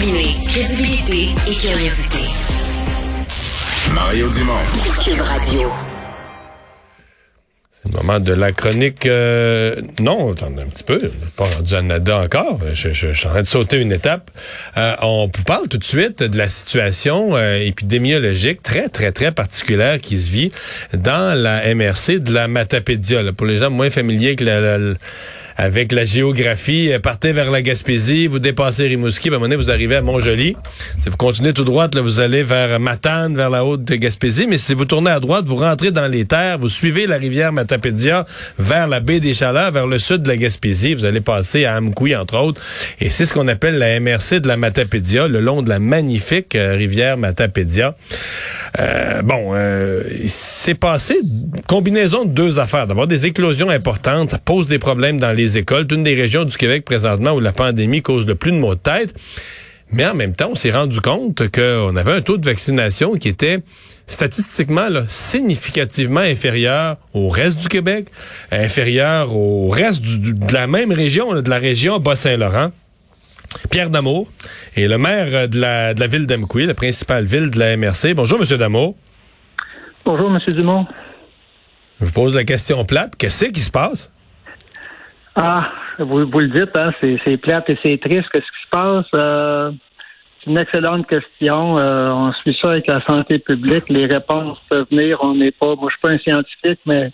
Combiner crédibilité et curiosité. Mario Dumont. Cube Radio. C'est le moment de la chronique. euh, non, attendez un petit peu. Pas rendu à Nada encore. Je, je- je suis en train de sauter une étape. Euh, on vous parle tout de suite de la situation euh, épidémiologique très, très, très particulière qui se vit dans la MRC de la Matapédia. là. Pour les gens moins familiers avec la, la- avec la géographie, euh, partez vers la Gaspésie, vous dépassez Rimouski, puis à un moment donné, vous arrivez à Montjoli. Si vous continuez tout droit, là, vous allez vers Matane, vers la haute de Gaspésie, mais si vous tournez à droite, vous rentrez dans les terres, vous suivez la rivière Matapédia vers la baie des Chaleurs, vers le sud de la Gaspésie, vous allez passer à Amkoui, entre autres, et c'est ce qu'on appelle la MRC de la Matapédia, le long de la magnifique euh, rivière Matapédia. Euh, bon, euh, c'est passé combinaison de deux affaires. D'abord, des éclosions importantes, ça pose des problèmes dans les écoles. C'est une des régions du Québec présentement où la pandémie cause le plus de maux de tête. Mais en même temps, on s'est rendu compte qu'on avait un taux de vaccination qui était statistiquement là, significativement inférieur au reste du Québec, inférieur au reste du- du- de la même région, là, de la région Bas-Saint-Laurent. Pierre Damour est le maire de la, de la ville d'Amkoui, la principale ville de la MRC. Bonjour, Monsieur Damour. Bonjour, M. Dumont. Je vous pose la question plate. Qu'est-ce qui se passe? Ah, vous, vous le dites, hein, c'est, plate et c'est triste. Qu'est-ce qui se passe? Euh, c'est une excellente question. Euh, on suit ça avec la santé publique. Les réponses peuvent venir. On n'est pas, moi, je suis pas un scientifique, mais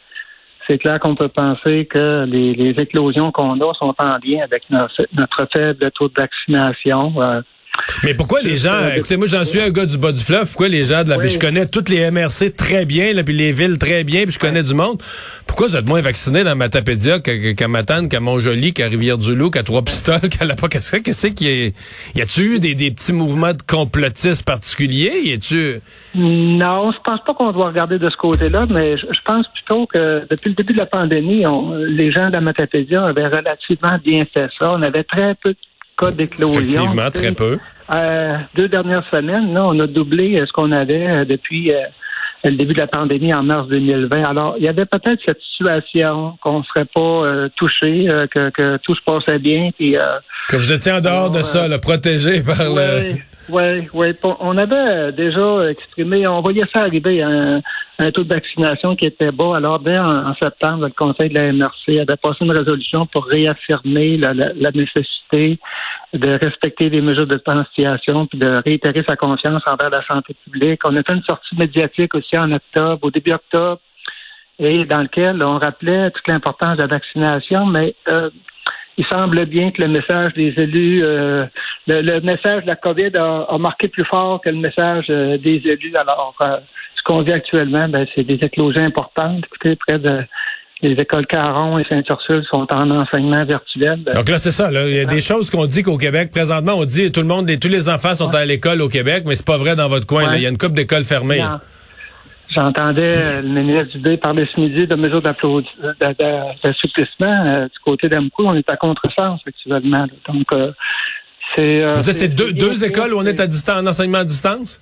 c'est clair qu'on peut penser que les, les éclosions qu'on a sont en lien avec notre, notre faible taux de vaccination. Euh, Mais pourquoi les gens, écoutez, moi j'en suis un gars du bas du fleuve, pourquoi les gens de la Oui. je connais toutes les MRC très bien, là, puis les villes très bien, puis je connais du monde. Pourquoi vous êtes moins vaccinés dans Matapédia qu'à qu'à Matane, qu'à Montjoli, qu'à Rivière-du-Loup, qu'à Trois-Pistoles, qu'à la Qu'est-ce qu'est-ce qu'il y a? Y a-tu eu des, des petits mouvements de complotistes particuliers? Y a-tu... Non, je pense pas qu'on doit regarder de ce côté-là, mais je, je pense plutôt que depuis le début de la pandémie, on- les gens de la Matapédia avaient relativement bien fait ça. On avait très peu de cas d'éclosion. Effectivement, très peu. euh, deux dernières semaines, là, on a doublé euh, ce qu'on avait euh, depuis euh, le début de la pandémie en mars 2020. Alors, il y avait peut-être cette situation qu'on ne serait pas euh, touché, que, que tout se passait bien, puis Que vous étiez en dehors de ça, là, protégé par le... oui, oui. On avait euh, déjà exprimé, on voyait ça arriver, un, taux de vaccination qui était bas. Alors, dès en, en septembre, le Conseil de la MRC avait passé une résolution pour réaffirmer la, la- la nécessité de respecter les mesures de distanciation puis de réitérer sa confiance envers la santé publique. On a fait une sortie médiatique aussi en octobre, au début octobre, et dans lequel on rappelait toute l'importance de la vaccination, mais euh, il semble bien que le message des élus, euh, le, le message de la COVID a, a marqué plus fort que le message euh, des élus. Alors, euh, ce qu'on vit actuellement, ben, c'est des éclosions importantes. Écoutez, près de les écoles Caron et Saint-Ursule sont en enseignement virtuel. Donc là, c'est ça. Là. Il y a des choses qu'on dit qu'au Québec, présentement, on dit tout le monde, tous les enfants sont à l'école au Québec, mais c'est pas vrai dans votre coin. Ouais. là. Il y a une couple d'écoles fermées. J'en- J'entendais euh, le ministre Dubé parler ce midi de mesures d'assouplissement. Euh, du côté d'Amcou, on est à contresens actuellement. là. Donc, euh. Euh, Vous dites c'est deux, écoles où on est à distance, en enseignement à distance?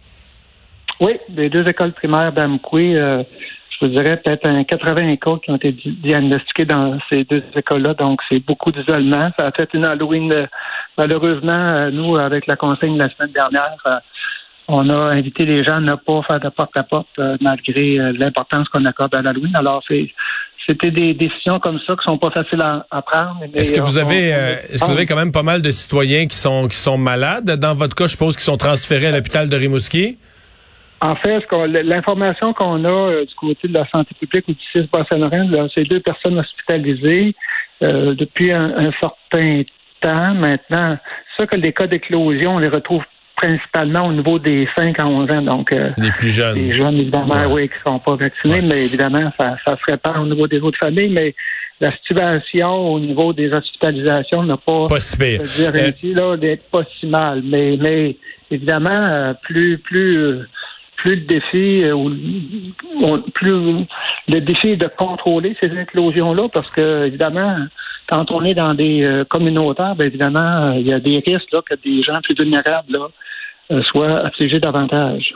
Oui, les deux écoles primaires d'Amkoui, euh, je vous dirais peut-être un 80 cas qui ont été di- diagnostiqués dans ces deux écoles-là. Donc, c'est beaucoup d'isolement. Ça a fait une Halloween, euh, malheureusement, euh, nous, avec la consigne la semaine dernière, on a invité les gens à ne pas faire de porte-à-porte euh, malgré euh, l'importance qu'on accorde à l'Halloween. Alors, c'est c'était des décisions comme ça qui sont pas faciles à, à prendre. Est-ce que vous avez, on- euh, est-ce que vous avez quand même pas mal de citoyens qui sont qui sont malades? Dans votre cas, je suppose qu'ils sont transférés à l'hôpital de Rimouski? En fait, l'information qu'on a euh, du côté de la santé publique ou du CIS Bas-Saint-Laurent, c'est deux personnes hospitalisées euh, depuis un, un certain temps maintenant. C'est sûr que les cas d'éclosion, on les retrouve principalement au niveau des 5 à 11 ans. Donc, euh, Les plus jeunes. les jeunes, évidemment, oui, qui ne sont pas vaccinés, mais évidemment, ça, ça se répand au niveau des autres familles. Mais la situation au niveau des hospitalisations n'a pas, Pas si pire. je veux dire Euh, ainsi, là, d'être pas si mal. Mais, mais évidemment, euh, plus, plus, euh, plus le défi, ou plus le défi est de contrôler ces éclosions-là, parce que évidemment, quand on est dans des euh, communautaires, bien évidemment, euh, il y a des risques là, que des gens plus vulnérables là, euh, soient affligés davantage.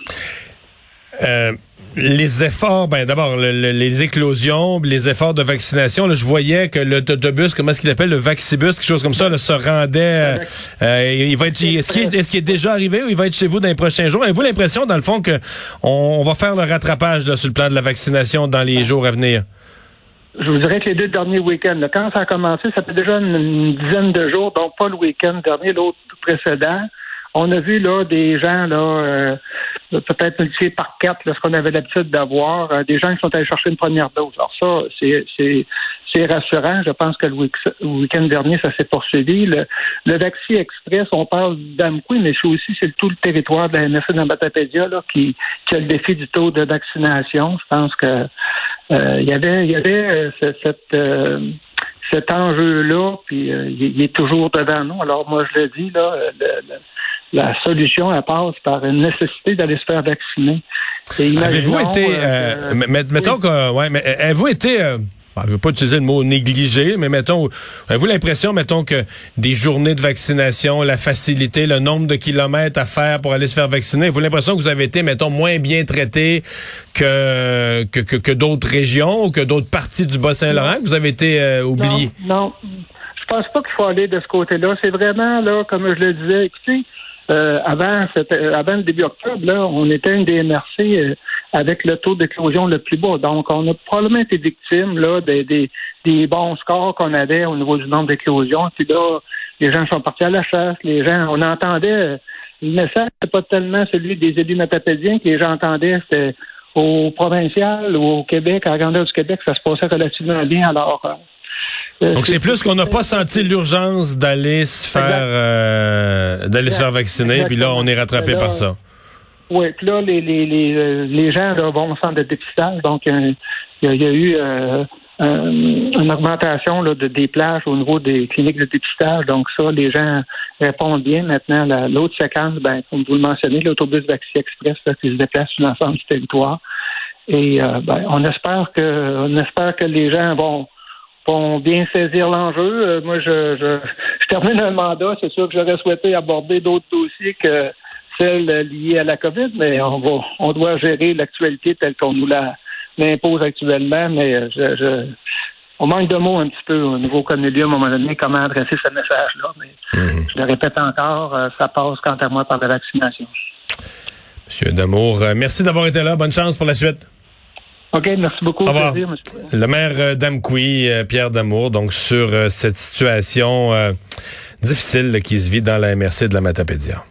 Euh, les efforts, ben d'abord les éclosions, les efforts de vaccination. Là, je voyais que l'autobus, comment est-ce qu'il appelle, le Vaxibus, quelque chose comme ça, là, se rendait. Euh, il va être. Est-ce qu'il est, est, déjà arrivé ou il va être chez vous dans les prochains jours? Avez-vous l'impression, dans le fond, que on, va faire le rattrapage là, sur le plan de la vaccination dans les jours à venir? Je vous dirais que les deux derniers week-ends, quand ça a commencé, ça fait déjà une, dizaine de jours, donc pas le week-end dernier, l'autre précédent. On a vu là des gens là euh, peut-être multiplié par quatre ce qu'on avait l'habitude d'avoir, euh, des gens qui sont allés chercher une première dose. Alors ça, c'est c'est rassurant. Je pense que le week-end dernier, ça s'est poursuivi. Le, le Express, on parle d'Amqui, mais c'est aussi c'est tout le territoire de la MSC d'Ambatapédia là qui, qui a le défi du taux de vaccination. Je pense que euh, il y avait il y avait cette cet enjeu-là, puis il, est toujours devant nous. Alors moi, je le dis, là, le, la solution, elle passe par une nécessité d'aller se faire vacciner. Avez-vous été, euh, euh mettons que, ouais, mais euh, avez-vous été, euh, je ne veux pas utiliser le mot négligé, mais mettons, avez-vous l'impression, mettons que des journées de vaccination, la facilité, le nombre de kilomètres à faire pour aller se faire vacciner, avez-vous l'impression que vous avez été, mettons, moins bien traité que que, que, d'autres régions ou que d'autres parties du Bas-Saint-Laurent, que vous avez été oublié? Non, non, je pense pas qu'il faut aller de ce côté-là. C'est vraiment là, comme je le disais, écoutez euh, avant, euh, avant le début octobre, là, on était une des MRC euh, avec le taux d'éclosion le plus bas. Donc, on a probablement été victime là, des, des, des bons scores qu'on avait au niveau du nombre d'éclosions. Puis là, les gens sont partis à la chasse. Les gens, on entendait le message, c'est pas tellement celui des élus matapédiens que les gens entendaient, c'était au provincial ou au Québec, à la grandeur du Québec, ça se passait relativement bien. Alors, euh, Donc c'est plus qu'on n'a pas senti l'urgence d'aller se faire euh, d'aller se faire vacciner, puis là on est rattrapé par ça. Oui, puis là les les les, euh, les gens vont au centre de dépistage, donc il y, a eu une augmentation là, de, des plages au niveau des cliniques de dépistage. Donc ça, les gens répondent bien. Maintenant, l'autre séquence, ben, comme vous le mentionnez, l'autobus Vaccin Express qui se déplace sur l'ensemble du territoire. Et ben, on espère que on espère que les gens vont vont bien saisir l'enjeu. Euh, moi, je, je, je, termine un mandat. C'est sûr que j'aurais souhaité aborder d'autres dossiers que celles liées à la COVID, mais on va, on doit gérer l'actualité telle qu'on nous la impose actuellement. Mais euh, je, je, on manque de mots un petit peu au niveau Cornelius à un moment donné, comment adresser ce message-là. Mais mhm. je le répète encore, euh, ça passe quant à moi par la vaccination. Monsieur Damour, merci d'avoir été là. Bonne chance pour la suite. OK, merci beaucoup. Au revoir. le maire euh, d'Amqui, euh, Pierre Damour, donc sur euh, cette situation difficile qui se vit dans la MRC de la Matapédia.